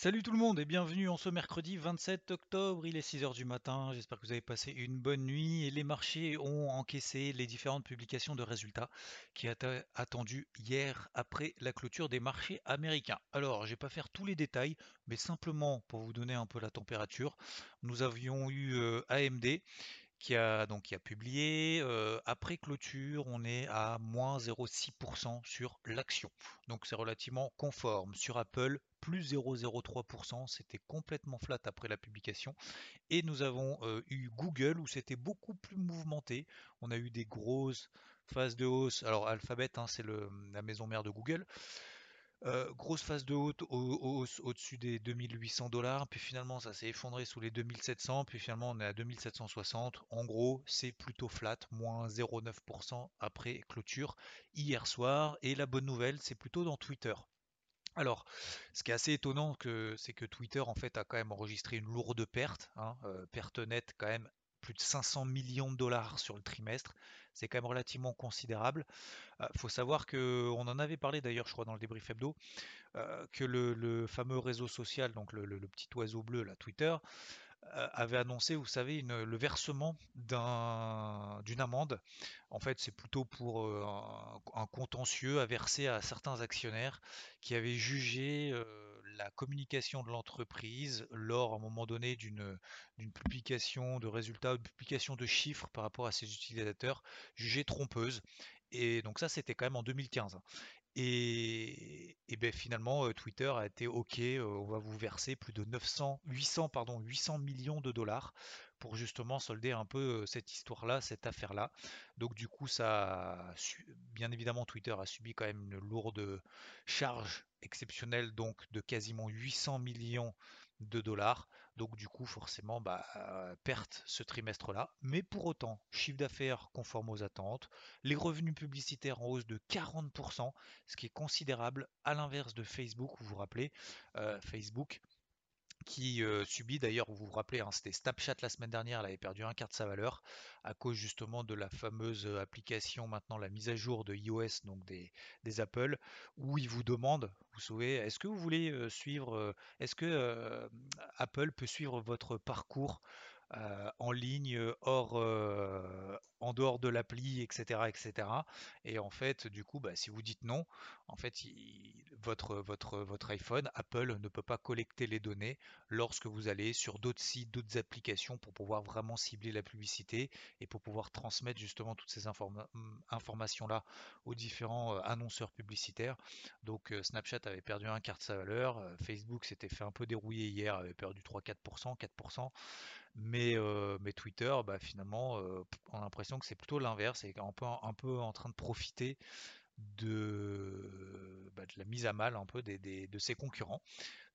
Salut tout le monde et bienvenue en ce mercredi 27 octobre, il est 6h du matin, j'espère que vous avez passé une bonne nuit et les marchés ont encaissé les différentes publications de résultats qui étaient attendues hier après la clôture des marchés américains. Alors je vais pas faire tous les détails mais simplement pour vous donner un peu la température, nous avions eu euh, AMD qui a donc qui a publié. après clôture, on est à moins 0,6% sur l'action. Donc c'est relativement conforme. Sur Apple, plus 0,03%. C'était complètement flat après la publication. Et nous avons eu Google où c'était beaucoup plus mouvementé. On a eu des grosses phases de hausse. Alors Alphabet, hein, c'est la maison mère de Google. Euh, grosse phase de haute au- au- au-dessus des 2800 dollars, puis finalement ça s'est effondré sous les 2700, puis finalement on est à 2760. En gros, c'est plutôt flat, moins 0,9% après clôture hier soir. Et la bonne nouvelle, c'est plutôt dans Twitter. Alors, ce qui est assez étonnant, c'est que Twitter en fait a quand même enregistré une lourde perte, hein, euh, perte nette quand même plus de 500 millions de dollars sur le trimestre. C'est quand même relativement considérable. Il faut savoir que on en avait parlé d'ailleurs, je crois, dans le débrief hebdo, euh, que le, fameux réseau social, donc le, petit oiseau bleu, là, Twitter, euh, avait annoncé, vous savez, le versement d'un- d'une amende. En fait, c'est plutôt pour euh, un, un contentieux à verser à certains actionnaires qui avaient jugé euh, la communication de l'entreprise lors, à un moment donné, d'une publication de résultats, une publication de chiffres par rapport à ses utilisateurs, jugée trompeuse. Et donc ça, c'était quand même en 2015. hein. Et, et ben finalement, euh, Twitter a été OK, euh, on va vous verser plus de 900, 800, pardon, 800 millions de dollars pour justement solder un peu cette histoire-là, cette affaire-là. Donc du coup, ça, bien évidemment, Twitter a subi quand même une lourde charge exceptionnelle, donc de quasiment 800 millions de dollars. Donc du coup, forcément, bah, perte ce trimestre-là. Mais pour autant, chiffre d'affaires conforme aux attentes, les revenus publicitaires en hausse de 40%, ce qui est considérable, à l'inverse de Facebook, vous vous rappelez, Facebook qui euh, subit d'ailleurs, vous vous rappelez, hein, c'était Snapchat la semaine dernière, elle avait perdu un quart de sa valeur à cause justement de la fameuse euh, application, maintenant la mise à jour de iOS, donc des, des Apple, où ils vous demandent, vous savez, est-ce que vous voulez euh, suivre, est-ce que Apple peut suivre votre parcours euh, en ligne, euh, hors, euh, en dehors de l'appli, etc., etc. Et en fait, du coup, bah, si vous dites non, en fait, votre, votre, votre iPhone, Apple ne peut pas collecter les données lorsque vous allez sur d'autres sites, d'autres applications pour pouvoir vraiment cibler la publicité et pour pouvoir transmettre justement toutes ces hum, informations-là aux différents annonceurs publicitaires. Donc Snapchat avait perdu un quart de sa valeur, Facebook s'était fait un peu dérouiller hier, avait perdu 3-4%, 4%. Mais, euh, mais Twitter, bah, finalement, euh, on a l'impression que c'est plutôt l'inverse et un peu, un peu en train de profiter de, bah, la mise à mal un peu de ses concurrents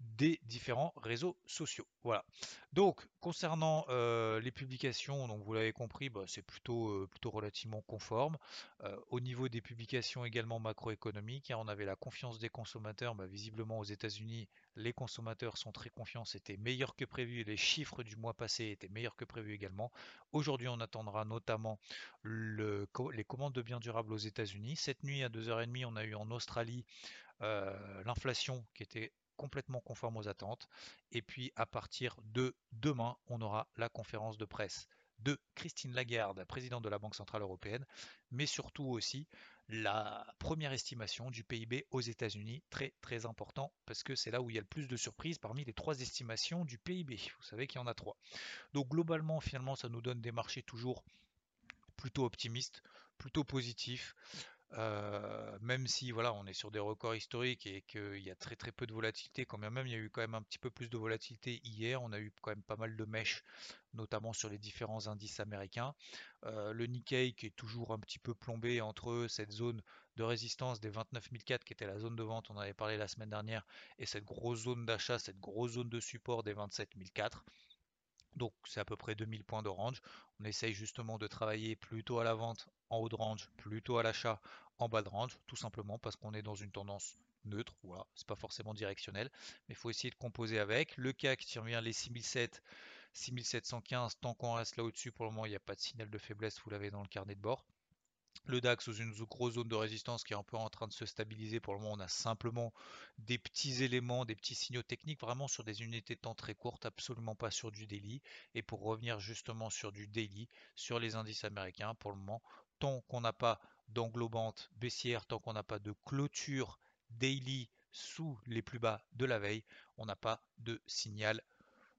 des différents réseaux sociaux. Voilà. Donc, concernant euh, les publications, donc vous l'avez compris, bah, c'est plutôt, euh, plutôt relativement conforme. Euh, au niveau des publications également macroéconomiques, hein, on avait la confiance des consommateurs. bah, visiblement aux États-Unis, les consommateurs sont très confiants. C'était meilleur que prévu. Les chiffres du mois passé étaient meilleurs que prévu également. Aujourd'hui, on attendra notamment les commandes de biens durables aux États-Unis. Cette nuit à 2h30, on a eu en Australie l'inflation qui était complètement conforme aux attentes. Et puis à partir de demain, on aura la conférence de presse de Christine Lagarde, présidente de la Banque Centrale Européenne, mais surtout aussi la première estimation du PIB aux États-Unis, très très important, parce que c'est là où il y a le plus de surprises parmi les trois estimations du PIB. Vous savez qu'il y en a trois. Donc globalement, finalement, ça nous donne des marchés toujours plutôt optimistes, plutôt positifs. Même si voilà, on est sur des records historiques et qu'il y a très peu de volatilité, quand même, il y a eu quand même un petit peu plus de volatilité hier, on a eu quand même pas mal de mèches, notamment sur les différents indices américains. Le Nikkei qui est toujours un petit peu plombé entre cette zone de résistance des 29004 qui était la zone de vente, on en avait parlé la semaine dernière, et cette grosse zone d'achat, cette grosse zone de support des 27004. Donc c'est à peu près 2000 points de range. On essaye justement de travailler plutôt à la vente en haut de range, plutôt à l'achat en bas de range, tout simplement parce qu'on est dans une tendance neutre. Voilà, c'est pas forcément directionnel, mais il faut essayer de composer avec. Le CAC tire bien les 6007, 6715. Tant qu'on reste là au-dessus, pour le moment, il n'y a pas de signal de faiblesse. Vous l'avez dans le carnet de bord. Le DAX sous une grosse zone de résistance qui est un peu en train de se stabiliser. Pour le moment, on a simplement des petits éléments, des petits signaux techniques, vraiment sur des unités de temps très courtes, absolument pas sur du daily. Et pour revenir justement sur du daily, sur les indices américains, pour le moment, tant qu'on n'a pas d'englobante baissière, tant qu'on n'a pas de clôture daily sous les plus bas de la veille, on n'a pas de signal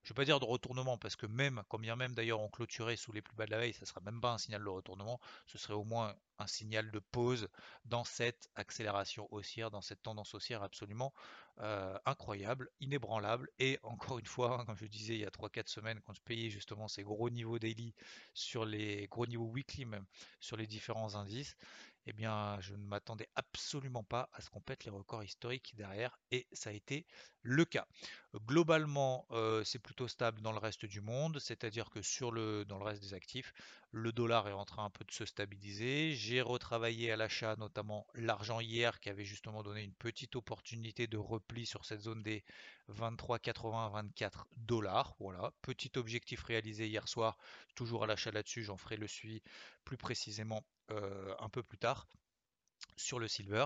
je ne vais pas dire de retournement, parce que même, quand bien même d'ailleurs on clôturait sous les plus bas de la veille, ça ne sera même pas un signal de retournement, ce serait au moins un signal de pause dans cette accélération haussière, dans cette tendance haussière absolument euh, incroyable, inébranlable. Et encore une fois, hein, comme je disais il y a 3-4 semaines, quand je payais justement ces gros niveaux daily sur les gros niveaux weekly même sur les différents indices, eh bien, je ne m'attendais absolument pas à ce qu'on pète les records historiques derrière, et ça a été le cas. Globalement, c'est plutôt stable dans le reste du monde, c'est-à-dire que sur le, dans le reste des actifs, le dollar est en train un peu de se stabiliser. J'ai retravaillé à l'achat notamment l'argent hier qui avait justement donné une petite opportunité de repli sur cette zone des 23,80-24 dollars. Voilà, petit objectif réalisé hier soir, toujours à l'achat là-dessus, j'en ferai le suivi plus précisément un peu plus tard sur le silver.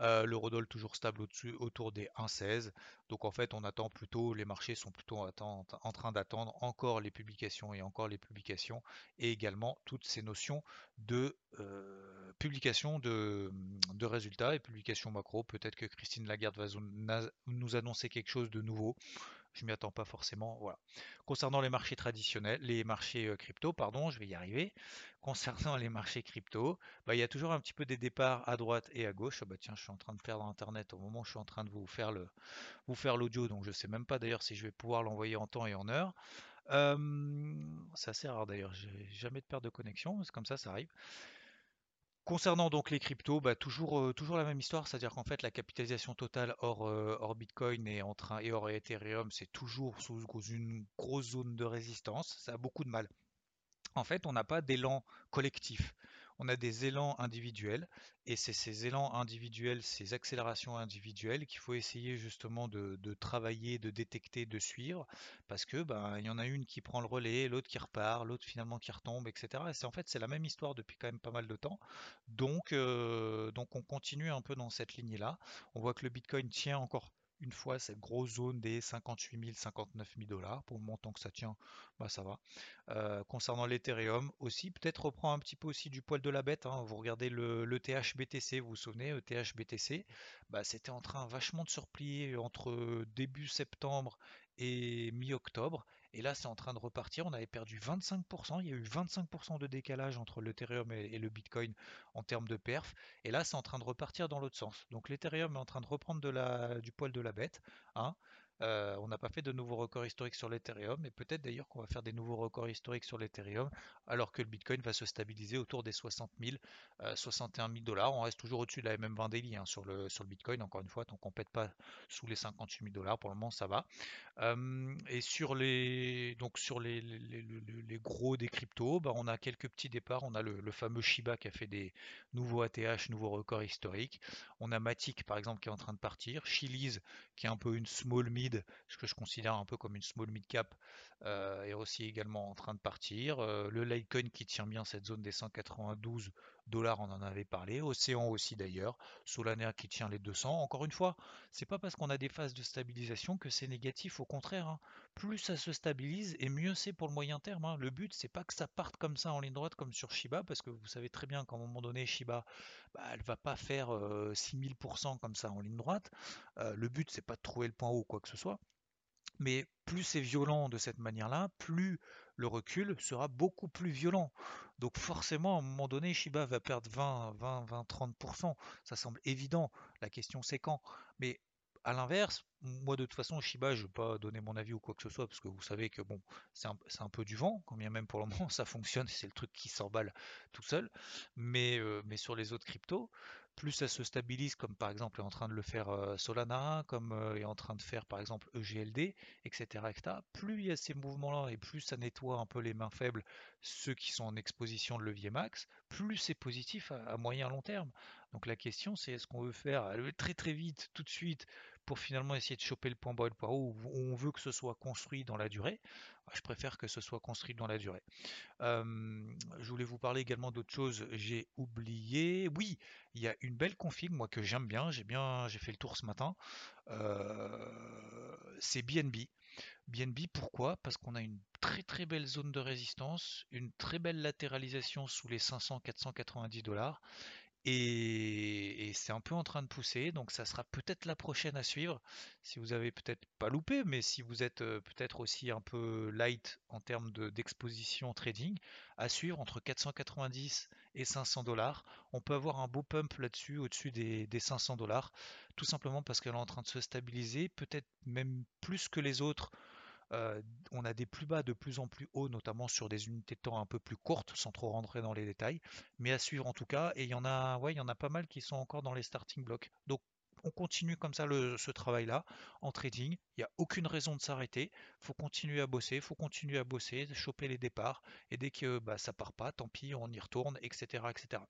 Euh, L'eurodoll toujours stable au-dessus, autour des 1,16. Donc en fait, on attend plutôt, les marchés sont plutôt en train d'attendre encore les publications et encore les publications, et également toutes ces notions de euh, publication de, de, résultats et publication macro. Peut-être que Christine Lagarde va nous annoncer quelque chose de nouveau je m'y attends pas forcément. Voilà. Concernant les marchés traditionnels, les marchés euh, crypto, pardon, je vais y arriver. Concernant les marchés crypto, bah, il y a toujours un petit peu des départs à droite et à gauche. Ah bah tiens, je suis en train de perdre internet au moment où je suis en train de vous faire le vous faire l'audio, donc je sais même pas d'ailleurs si je vais pouvoir l'envoyer en temps et en heure. c'est assez rare d'ailleurs, j'ai jamais de perte de connexion, c'est comme ça, ça arrive. Concernant donc les cryptos, bah, toujours, euh, toujours la même histoire, c'est-à-dire qu'en fait la capitalisation totale hors, euh, Bitcoin et hors Ethereum, c'est toujours sous une grosse zone de résistance, ça a beaucoup de mal. En fait, on n'a pas d'élan collectif on a des élans individuels et c'est ces élans individuels, ces accélérations individuelles qu'il faut essayer justement de, travailler, de détecter, de suivre parce que ben il y en a une qui prend le relais, l'autre qui repart, l'autre finalement qui retombe, etc. Et c'est en fait c'est la même histoire depuis quand même pas mal de temps. Donc euh, donc on continue un peu dans cette lignée là. On voit que le Bitcoin tient encore une fois cette grosse zone des 58 000, 59 000 dollars. Pour le montant que ça tient, bah ça va. Euh, concernant l'Ethereum aussi, peut-être reprend un petit peu aussi du poil de la bête. Hein. Vous regardez le, le, THBTC, vous vous souvenez, le THBTC, bah, c'était en train vachement de se entre début septembre et mi-octobre. Et là, c'est en train de repartir. On avait perdu 25%. Il y a eu 25% de décalage entre l'Ethereum et, le Bitcoin en termes de perf. Et là, c'est en train de repartir dans l'autre sens. Donc l'Ethereum est en train de reprendre du poil de la bête. Hein. Euh, on n'a pas fait de nouveaux records historiques sur l'Ethereum, et peut-être d'ailleurs qu'on va faire des nouveaux records historiques sur l'Ethereum, alors que le Bitcoin va se stabiliser autour des 60 000, 61 000 dollars. On reste toujours au-dessus de la MM20 daily hein, sur, le, Bitcoin, encore une fois, donc on ne pète pas sous les 58 000 dollars, pour le moment ça va. Euh, et sur les, donc sur les, gros des cryptos, bah, on a quelques petits départs. On a le, fameux Shiba qui a fait des nouveaux ATH, nouveaux records historiques. On a Matic par exemple qui est en train de partir. Chiliz qui est un peu une small mid ce que je considère un peu comme une small mid cap, euh, est aussi également en train de partir. Euh, le Litecoin qui tient bien cette zone des 192 dollars, on en avait parlé. Océan aussi d'ailleurs. Solana qui tient les 200. Encore une fois, c'est pas parce qu'on a des phases de stabilisation que c'est négatif. Au contraire, hein. plus ça se stabilise et mieux c'est pour le moyen terme. Hein. Le but, c'est pas que ça parte comme ça en ligne droite comme sur Shiba, parce que vous savez très bien qu'à un moment donné, Shiba, bah, elle va pas faire 6000% euh, comme ça en ligne droite. le but, c'est pas de trouver le point haut ou quoi que ce soit Mais plus c'est violent de cette manière-là, plus le recul sera beaucoup plus violent. Donc forcément, à un moment donné, Shiba va perdre 20, 20, 20, 30%. Ça semble évident. La question c'est quand. Mais à l'inverse, moi de toute façon, Shiba, je ne vais pas donner mon avis ou quoi que ce soit, parce que vous savez que bon, c'est un, peu du vent, quand bien même pour le moment ça fonctionne, c'est le truc qui s'emballe tout seul. Mais, euh, mais sur les autres cryptos, plus ça se stabilise, comme par exemple est en train de le faire euh, Solana, comme euh, est en train de faire par exemple EGLD, etc., etc., plus il y a ces mouvements-là et plus ça nettoie un peu les mains faibles, ceux qui sont en exposition de levier max, plus c'est positif à, moyen long terme. Donc la question c'est est-ce qu'on veut faire très très vite, tout de suite, pour finalement essayer de choper le point bas et le point haut, où on veut que ce soit construit dans la durée? Je préfère que ce soit construit dans la durée. je voulais vous parler également d'autre chose, j'ai oublié. Oui, il y a une belle config, moi que j'aime bien, j'ai bien, j'ai fait le tour ce matin. c'est BNB. BNB, pourquoi? Parce qu'on a une très très belle zone de résistance, une très belle latéralisation sous les 500-490 dollars et, c'est un peu en train de pousser, donc ça sera peut-être la prochaine à suivre. Si vous avez peut-être pas loupé, mais si vous êtes euh, peut-être aussi un peu light en termes d'exposition trading, à suivre entre 490 et 500 dollars. On peut avoir un beau pump là-dessus, au-dessus des, des 500 dollars, tout simplement parce qu'elle est en train de se stabiliser, peut-être même plus que les autres euh, on a des plus bas de plus en plus hauts, notamment sur des unités de temps un peu plus courtes, sans trop rentrer dans les détails, mais à suivre en tout cas. Et il y en a, ouais, il y en a pas mal qui sont encore dans les starting blocks. Donc on continue comme ça ce travail-là en trading. Il n'y a aucune raison de s'arrêter. Il faut continuer à bosser, il faut continuer à bosser, choper les départs. Et dès que bah, ça part pas, tant pis, on y retourne, etc., etc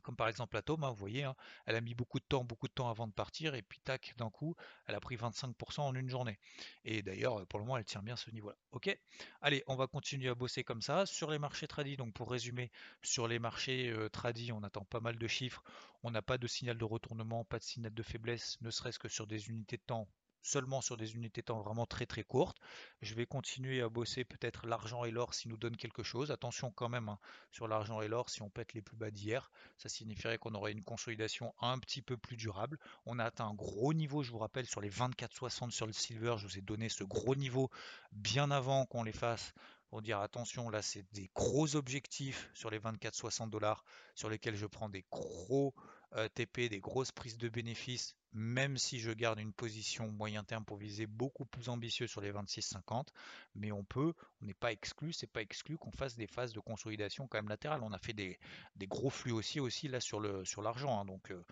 comme par exemple la tome, hein, vous voyez, hein, elle a mis beaucoup de temps, beaucoup de temps avant de partir, et puis tac, d'un coup, elle a pris 25% en une journée. Et d'ailleurs, pour le moment, elle tient bien ce niveau-là. Ok? Allez, on va continuer à bosser comme ça. Sur les marchés tradis, donc pour résumer, sur les marchés euh, tradis, on attend pas mal de chiffres. On n'a pas de signal de retournement, pas de signal de faiblesse, ne serait-ce que sur des unités de temps seulement sur des unités temps vraiment très très courtes. Je vais continuer à bosser peut-être l'argent et l'or s'ils nous donnent quelque chose. Attention quand même hein, sur l'argent et l'or, si on pète les plus bas d'hier, ça signifierait qu'on aurait une consolidation un petit peu plus durable. On a atteint un gros niveau, je vous rappelle, sur les 24,60 sur le silver. Je vous ai donné ce gros niveau bien avant qu'on les fasse pour dire attention, là c'est des gros objectifs sur les 24,60 dollars sur lesquels je prends des gros euh, TP, des grosses prises de bénéfices, même si je garde une position moyen terme pour viser beaucoup plus ambitieux sur les 26,50, mais on peut, on n'est pas exclu, c'est pas exclu qu'on fasse des phases de consolidation quand même latérales. On a fait des, gros flux aussi, aussi là sur le sur l'argent, hein, donc euh,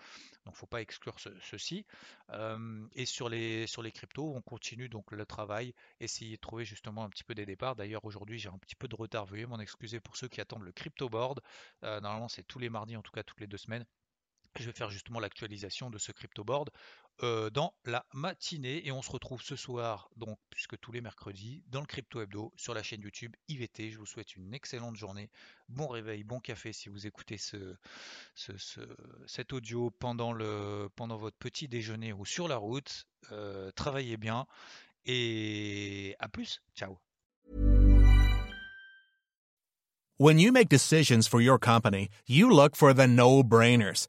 donc faut pas exclure ceci. Euh, et sur les sur les cryptos, on continue donc le travail, essayer de trouver justement un petit peu des départs. D'ailleurs aujourd'hui j'ai un petit peu de retard, veuillez m'en excuser pour ceux qui attendent le crypto board. normalement c'est tous les mardis, en tout cas toutes les deux semaines. Je vais faire justement l'actualisation de ce crypto board euh, dans la matinée et on se retrouve ce soir, donc puisque tous les mercredis, dans le crypto hebdo sur la chaîne YouTube IVT. Je vous souhaite une excellente journée, bon réveil, bon café si vous écoutez ce, cet audio pendant, le, pendant votre petit déjeuner ou sur la route. Euh, travaillez bien et à plus. Ciao. When you make decisions for your company, you look for the no-brainers.